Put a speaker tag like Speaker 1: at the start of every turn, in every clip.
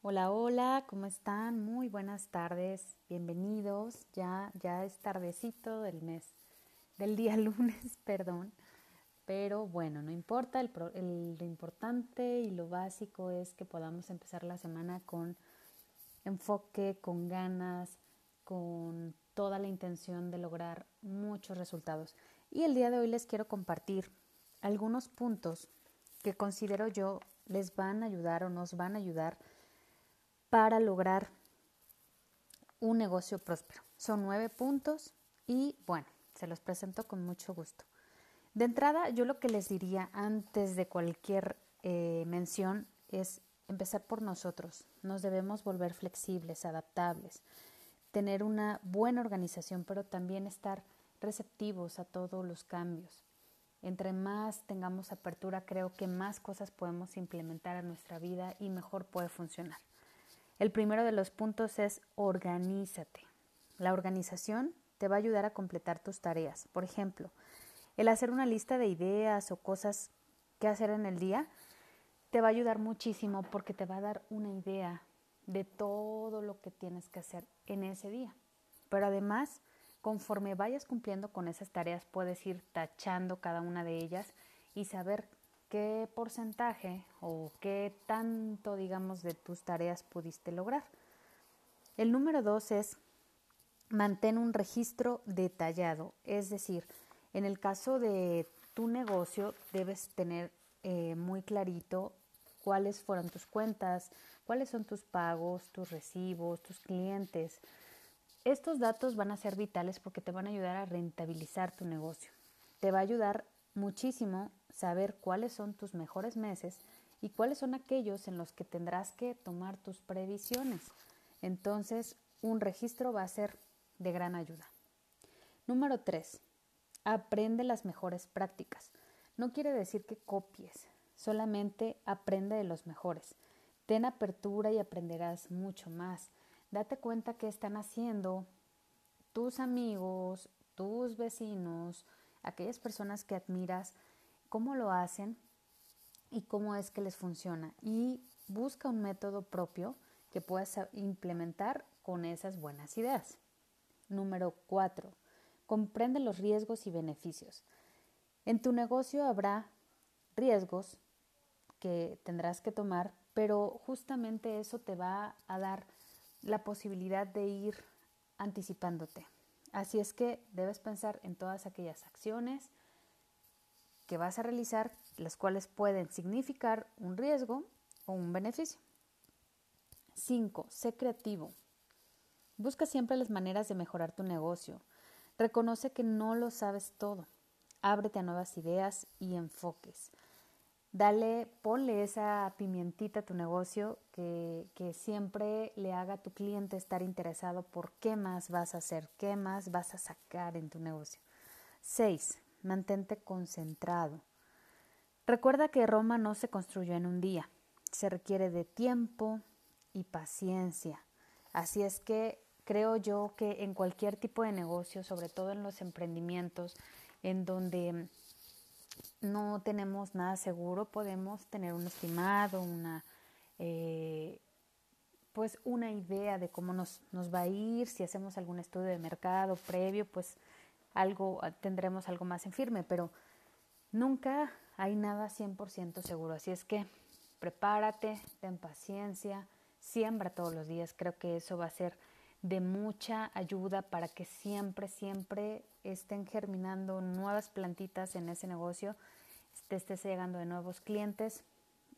Speaker 1: Hola, hola, ¿cómo están? Muy buenas tardes, bienvenidos. Ya, ya es tardecito del mes, del día lunes, perdón. Pero bueno, no importa, lo importante y lo básico es que podamos empezar la semana con enfoque, con ganas, con toda la intención de lograr muchos resultados. Y el día de hoy les quiero compartir algunos puntos que considero yo les van a ayudar o nos van a ayudar para lograr un negocio próspero. Son nueve puntos y bueno, se los presento con mucho gusto. De entrada, yo lo que les diría antes de cualquier eh, mención es empezar por nosotros. Nos debemos volver flexibles, adaptables, tener una buena organización, pero también estar receptivos a todos los cambios. Entre más tengamos apertura, creo que más cosas podemos implementar en nuestra vida y mejor puede funcionar. El primero de los puntos es organízate. La organización te va a ayudar a completar tus tareas. Por ejemplo, el hacer una lista de ideas o cosas que hacer en el día te va a ayudar muchísimo porque te va a dar una idea de todo lo que tienes que hacer en ese día. Pero además, conforme vayas cumpliendo con esas tareas, puedes ir tachando cada una de ellas y saber qué porcentaje o qué tanto, digamos, de tus tareas pudiste lograr. El número dos es mantén un registro detallado, es decir, en el caso de tu negocio debes tener eh, muy clarito cuáles fueron tus cuentas, cuáles son tus pagos, tus recibos, tus clientes. Estos datos van a ser vitales porque te van a ayudar a rentabilizar tu negocio. Te va a ayudar muchísimo saber cuáles son tus mejores meses y cuáles son aquellos en los que tendrás que tomar tus previsiones. Entonces, un registro va a ser de gran ayuda. Número 3. Aprende las mejores prácticas. No quiere decir que copies, solamente aprende de los mejores. Ten apertura y aprenderás mucho más. Date cuenta qué están haciendo tus amigos, tus vecinos, aquellas personas que admiras cómo lo hacen y cómo es que les funciona. Y busca un método propio que puedas implementar con esas buenas ideas. Número 4. Comprende los riesgos y beneficios. En tu negocio habrá riesgos que tendrás que tomar, pero justamente eso te va a dar la posibilidad de ir anticipándote. Así es que debes pensar en todas aquellas acciones, que vas a realizar, las cuales pueden significar un riesgo o un beneficio. 5. Sé creativo. Busca siempre las maneras de mejorar tu negocio. Reconoce que no lo sabes todo. Ábrete a nuevas ideas y enfoques. Dale, ponle esa pimientita a tu negocio que, que, siempre le haga a tu cliente estar interesado por qué más vas a hacer, qué más vas a sacar en tu negocio. 6 mantente concentrado. Recuerda que Roma no se construyó en un día, se requiere de tiempo y paciencia. Así es que creo yo que en cualquier tipo de negocio, sobre todo en los emprendimientos, en donde no tenemos nada seguro, podemos tener un estimado, una eh, pues una idea de cómo nos, nos va a ir, si hacemos algún estudio de mercado previo, pues algo, tendremos algo más en firme, pero nunca hay nada 100% seguro. Así es que prepárate, ten paciencia, siembra todos los días. Creo que eso va a ser de mucha ayuda para que siempre, siempre estén germinando nuevas plantitas en ese negocio, te estés llegando de nuevos clientes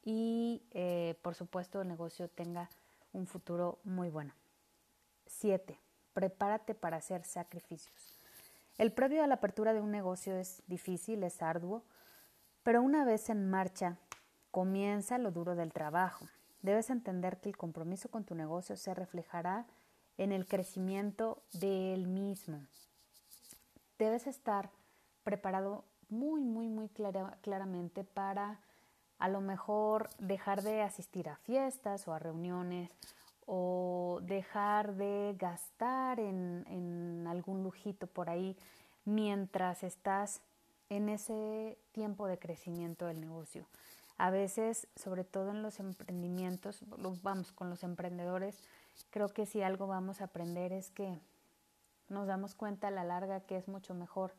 Speaker 1: y, eh, por supuesto, el negocio tenga un futuro muy bueno. 7. Prepárate para hacer sacrificios. El previo a la apertura de un negocio es difícil, es arduo, pero una vez en marcha comienza lo duro del trabajo. Debes entender que el compromiso con tu negocio se reflejará en el crecimiento del mismo. Debes estar preparado muy, muy, muy claramente para a lo mejor dejar de asistir a fiestas o a reuniones o dejar de gastar en, algún lujito por ahí mientras estás en ese tiempo de crecimiento del negocio. A veces, sobre todo en los emprendimientos, vamos con los emprendedores, creo que si algo vamos a aprender es que nos damos cuenta a la larga que es mucho mejor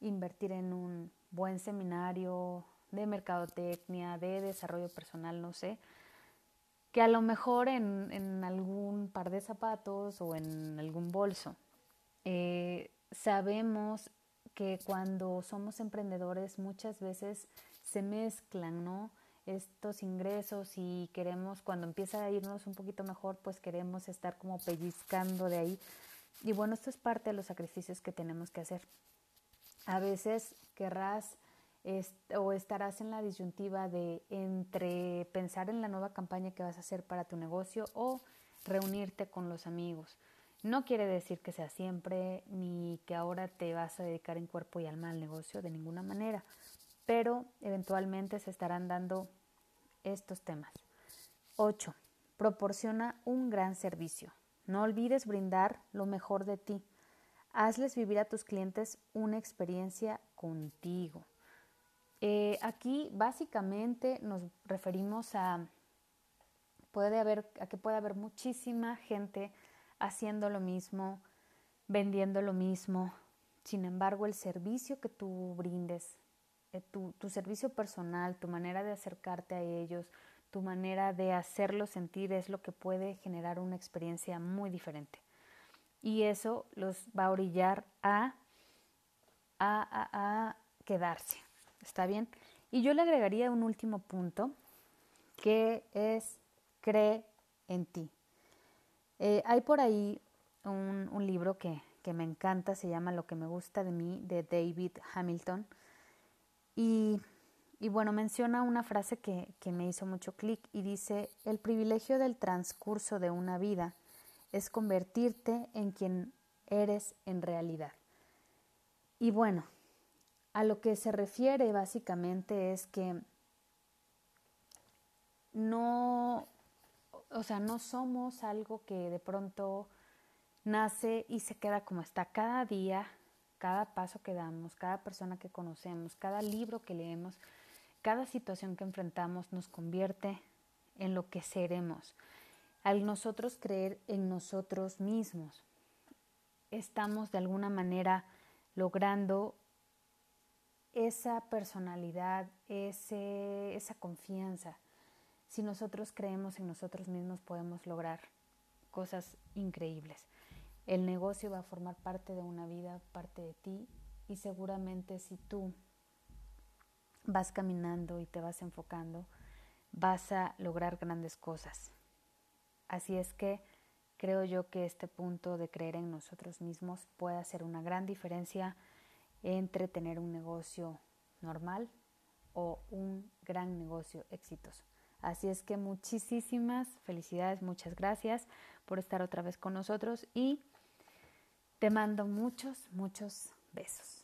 Speaker 1: invertir en un buen seminario de mercadotecnia, de desarrollo personal, no sé, que a lo mejor en, en algún par de zapatos o en algún bolso. Eh, sabemos que cuando somos emprendedores muchas veces se mezclan, ¿no? Estos ingresos y queremos, cuando empieza a irnos un poquito mejor, pues queremos estar como pellizcando de ahí. Y bueno, esto es parte de los sacrificios que tenemos que hacer. A veces querrás o estarás en la disyuntiva de entre pensar en la nueva campaña que vas a hacer para tu negocio o reunirte con los amigos. No quiere decir que sea siempre ni que ahora te vas a dedicar en cuerpo y alma al negocio de ninguna manera, pero eventualmente se estarán dando estos temas. 8. Proporciona un gran servicio. No olvides brindar lo mejor de ti. Hazles vivir a tus clientes una experiencia contigo. Eh, aquí básicamente nos referimos a, puede haber, a que puede haber muchísima gente haciendo lo mismo, vendiendo lo mismo. Sin embargo, el servicio que tú brindes, eh, tu, tu servicio personal, tu manera de acercarte a ellos, tu manera de hacerlos sentir es lo que puede generar una experiencia muy diferente. Y eso los va a orillar a, a, a quedarse. ¿Está bien? Y yo le agregaría un último punto que es cree en ti. Eh, hay por ahí un, un libro que, que, me encanta, se llama Lo que me gusta de mí, de David Hamilton. Y, y bueno, menciona una frase que, que me hizo mucho clic y dice, el privilegio del transcurso de una vida es convertirte en quien eres en realidad. Y bueno, a lo que se refiere básicamente es que no, o sea, no somos algo que de pronto nace y se queda como está. Cada día, cada paso que damos, cada persona que conocemos, cada libro que leemos, cada situación que enfrentamos nos convierte en lo que seremos. Al nosotros creer en nosotros mismos, estamos de alguna manera logrando esa personalidad, ese, esa confianza. Si nosotros creemos en nosotros mismos podemos lograr cosas increíbles. El negocio va a formar parte de una vida, parte de ti y seguramente si tú vas caminando y te vas enfocando, vas a lograr grandes cosas. Así es que creo yo que este punto de creer en nosotros mismos puede hacer una gran diferencia entre tener un negocio normal o un gran negocio exitoso. Así es que muchísimas felicidades, muchas gracias por estar otra vez con nosotros y te mando muchos, muchos besos.